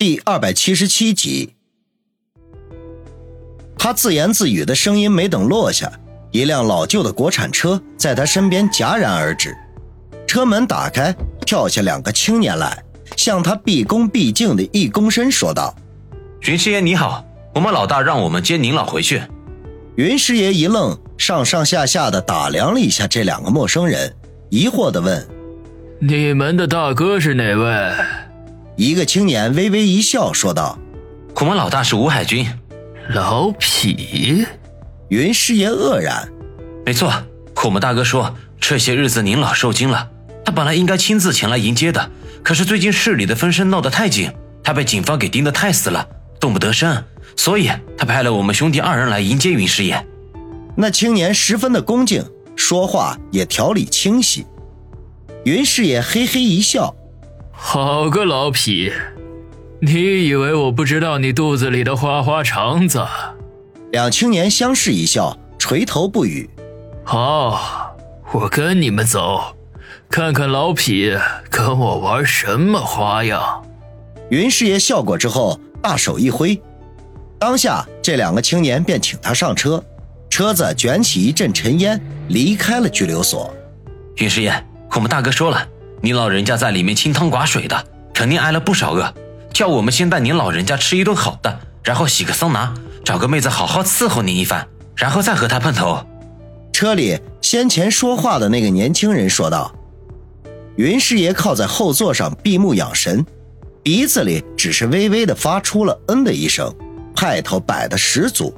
第二百七十七集，他自言自语的声音没等落下，一辆老旧的国产车在他身边戛然而止。车门打开，跳下两个青年来，向他毕恭毕敬的一躬身，说道：“云师爷你好，我们老大让我们接您老回去。”云师爷一愣，上上下下的打量了一下这两个陌生人，疑惑的问：“你们的大哥是哪位？”一个青年微微一笑，说道：“我们老大是吴海军，老痞。”云师爷愕然：“没错，我们大哥说这些日子您老受惊了，他本来应该亲自前来迎接的，可是最近市里的风声闹得太紧，他被警方给盯得太死了，动不得身，所以他派了我们兄弟二人来迎接云师爷。”那青年十分的恭敬，说话也条理清晰。云师爷嘿嘿一笑。好个老痞！你以为我不知道你肚子里的花花肠子？两青年相视一笑，垂头不语。好，我跟你们走，看看老痞跟我玩什么花样。云师爷笑过之后，大手一挥，当下这两个青年便请他上车，车子卷起一阵尘烟，离开了拘留所。云师爷，我们大哥说了。您老人家在里面清汤寡水的，肯定挨了不少饿，叫我们先带您老人家吃一顿好的，然后洗个桑拿，找个妹子好好伺候您一番，然后再和他碰头。车里先前说话的那个年轻人说道。云师爷靠在后座上闭目养神，鼻子里只是微微的发出了“嗯”的一声，派头摆的十足。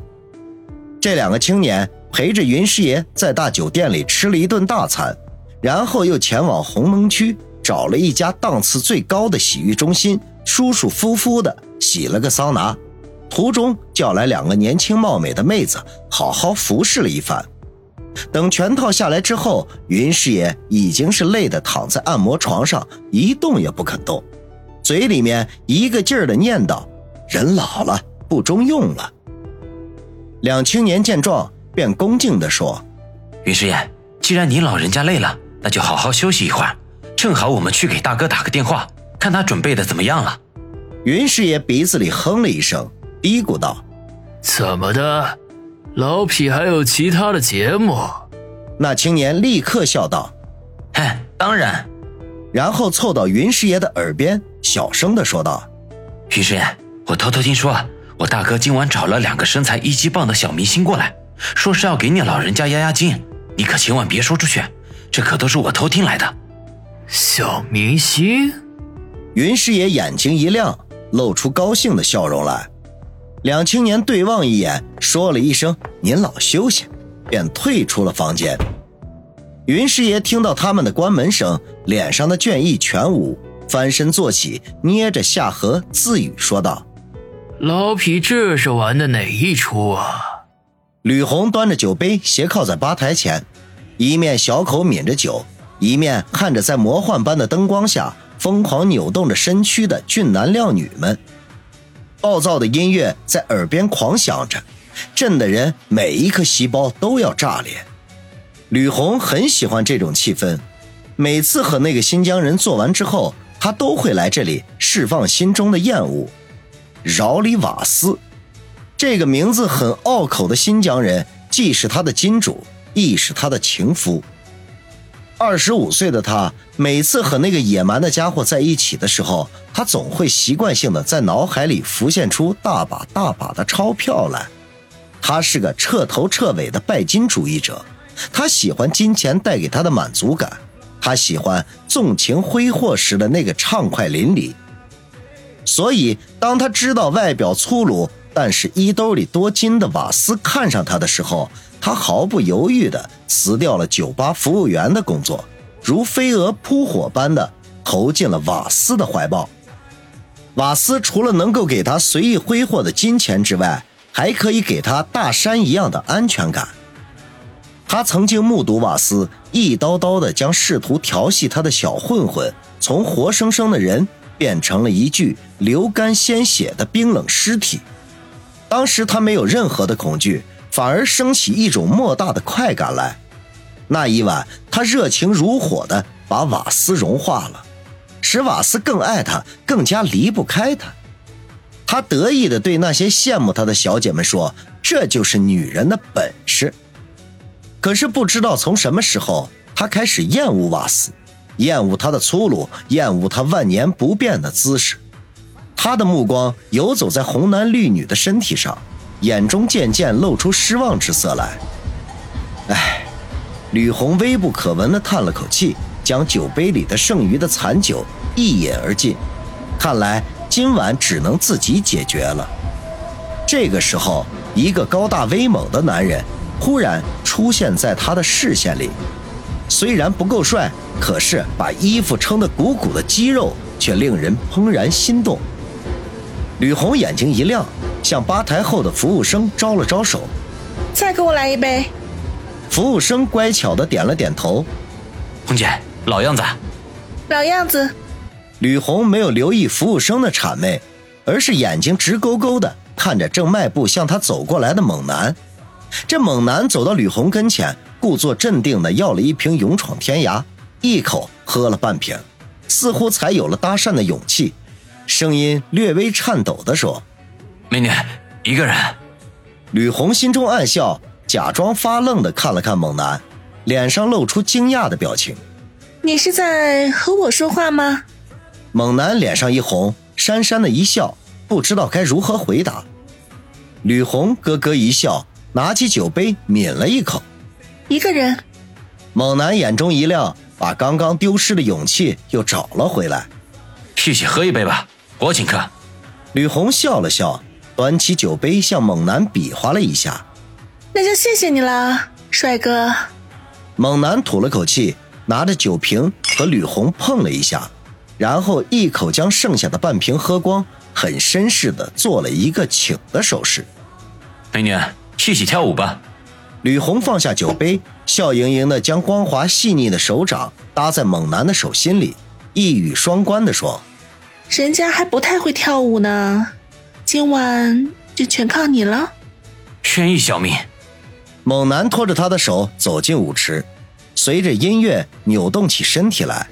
这两个青年陪着云师爷在大酒店里吃了一顿大餐。然后又前往鸿蒙区找了一家档次最高的洗浴中心，舒舒服服的洗了个桑拿，途中叫来两个年轻貌美的妹子，好好服侍了一番。等全套下来之后，云师爷已经是累得躺在按摩床上一动也不肯动，嘴里面一个劲儿的念叨：“人老了不中用了。”两青年见状，便恭敬地说：“云师爷，既然你老人家累了。”那就好好休息一会儿，正好我们去给大哥打个电话，看他准备的怎么样了。云师爷鼻子里哼了一声，嘀咕道：“怎么的，老痞还有其他的节目？”那青年立刻笑道：“嗨，当然。”然后凑到云师爷的耳边，小声的说道：“云师爷，我偷偷听说，我大哥今晚找了两个身材一级棒的小明星过来，说是要给你老人家压压惊，你可千万别说出去。”这可都是我偷听来的，小明星。云师爷眼睛一亮，露出高兴的笑容来。两青年对望一眼，说了一声“您老休息”，便退出了房间。云师爷听到他们的关门声，脸上的倦意全无，翻身坐起，捏着下颌自语说道：“老痞这是玩的哪一出啊？”吕红端着酒杯斜靠在吧台前。一面小口抿着酒，一面看着在魔幻般的灯光下疯狂扭动着身躯的俊男靓女们。暴躁的音乐在耳边狂响着，震得人每一颗细胞都要炸裂。吕红很喜欢这种气氛，每次和那个新疆人做完之后，他都会来这里释放心中的厌恶。饶里瓦斯，这个名字很拗口的新疆人，既是他的金主。亦是他的情夫。二十五岁的他，每次和那个野蛮的家伙在一起的时候，他总会习惯性的在脑海里浮现出大把大把的钞票来。他是个彻头彻尾的拜金主义者，他喜欢金钱带给他的满足感，他喜欢纵情挥霍时的那个畅快淋漓。所以，当他知道外表粗鲁但是衣兜里多金的瓦斯看上他的时候，他毫不犹豫地辞掉了酒吧服务员的工作，如飞蛾扑火般的投进了瓦斯的怀抱。瓦斯除了能够给他随意挥霍的金钱之外，还可以给他大山一样的安全感。他曾经目睹瓦斯一刀刀地将试图调戏他的小混混从活生生的人变成了一具流干鲜血的冰冷尸体。当时他没有任何的恐惧。反而升起一种莫大的快感来。那一晚，他热情如火的把瓦斯融化了，使瓦斯更爱他，更加离不开他。他得意地对那些羡慕他的小姐们说：“这就是女人的本事。”可是不知道从什么时候，他开始厌恶瓦斯，厌恶他的粗鲁，厌恶他万年不变的姿势。他的目光游走在红男绿女的身体上，眼中渐渐露出失望之色来。唉，吕红微不可闻地叹了口气，将酒杯里的剩余的残酒一饮而尽。看来今晚只能自己解决了。这个时候，一个高大威猛的男人忽然出现在他的视线里。虽然不够帅，可是把衣服撑得鼓鼓的肌肉却令人怦然心动。吕红眼睛一亮，向吧台后的服务生招了招手：“再给我来一杯。”服务生乖巧的点了点头：“红姐，老样子。”“老样子。”吕红没有留意服务生的谄媚，而是眼睛直勾勾的看着正迈步向他走过来的猛男。这猛男走到吕红跟前，故作镇定的要了一瓶勇闯天涯，一口喝了半瓶，似乎才有了搭讪的勇气。声音略微颤抖地说：“美女，一个人。”吕红心中暗笑，假装发愣地看了看猛男，脸上露出惊讶的表情：“你是在和我说话吗？”猛男脸上一红，讪讪的一笑，不知道该如何回答。吕红咯咯一笑，拿起酒杯抿了一口：“一个人。”猛男眼中一亮，把刚刚丢失的勇气又找了回来。一起喝一杯吧，我请客。吕红笑了笑，端起酒杯向猛男比划了一下。那就谢谢你了，帅哥。猛男吐了口气，拿着酒瓶和吕红碰了一下，然后一口将剩下的半瓶喝光，很绅士的做了一个请的手势。美女，一起跳舞吧。吕红放下酒杯，笑盈盈的将光滑细腻的手掌搭在猛男的手心里，一语双关的说。人家还不太会跳舞呢，今晚就全靠你了。愿意小命。猛男拖着他的手走进舞池，随着音乐扭动起身体来。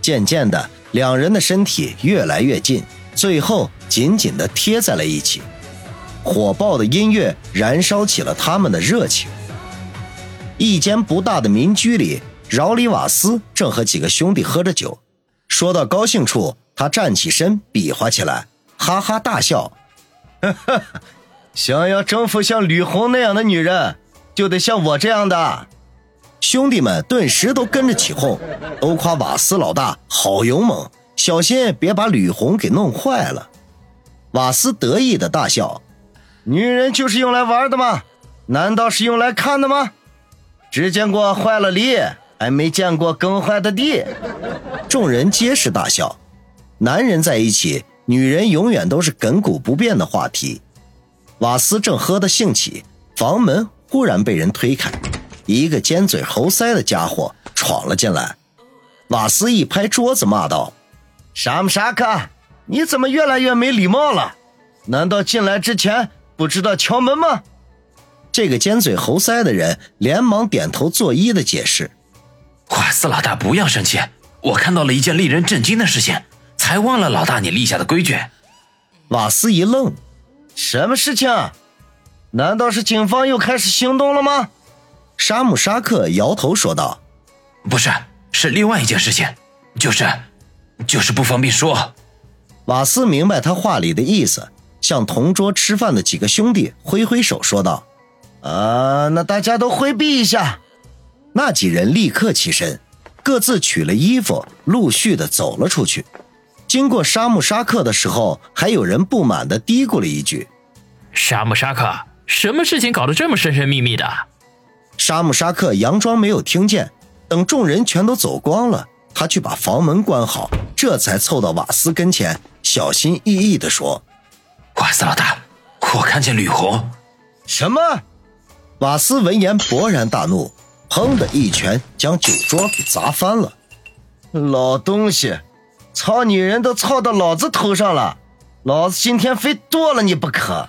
渐渐的，两人的身体越来越近，最后紧紧的贴在了一起。火爆的音乐燃烧起了他们的热情。一间不大的民居里，饶里瓦斯正和几个兄弟喝着酒，说到高兴处。他站起身，比划起来，哈哈大笑。想要征服像吕红那样的女人，就得像我这样的。兄弟们顿时都跟着起哄，都夸瓦斯老大好勇猛，小心别把吕红给弄坏了。瓦斯得意的大笑：“女人就是用来玩的吗？难道是用来看的吗？只见过坏了梨，还没见过更坏的地。”众人皆是大笑。男人在一起，女人永远都是亘古不变的话题。瓦斯正喝得兴起，房门忽然被人推开，一个尖嘴猴腮的家伙闯了进来。瓦斯一拍桌子骂道：“沙姆沙克，你怎么越来越没礼貌了？难道进来之前不知道敲门吗？”这个尖嘴猴腮的人连忙点头作揖的解释：“瓦斯老大，不要生气，我看到了一件令人震惊的事情。”还忘了老大你立下的规矩，瓦斯一愣，什么事情？难道是警方又开始行动了吗？沙姆沙克摇头说道：“不是，是另外一件事情，就是，就是不方便说。”瓦斯明白他话里的意思，向同桌吃饭的几个兄弟挥挥手说道：“啊，那大家都回避一下。”那几人立刻起身，各自取了衣服，陆续的走了出去。经过沙木沙克的时候，还有人不满的嘀咕了一句：“沙木沙克，什么事情搞得这么神神秘秘的？”沙木沙克佯装没有听见，等众人全都走光了，他去把房门关好，这才凑到瓦斯跟前，小心翼翼地说：“瓦斯老大，我看见吕红。”什么？瓦斯闻言勃然大怒，砰的一拳将酒桌给砸翻了。老东西！操女人都操到老子头上了，老子今天非剁了你不可！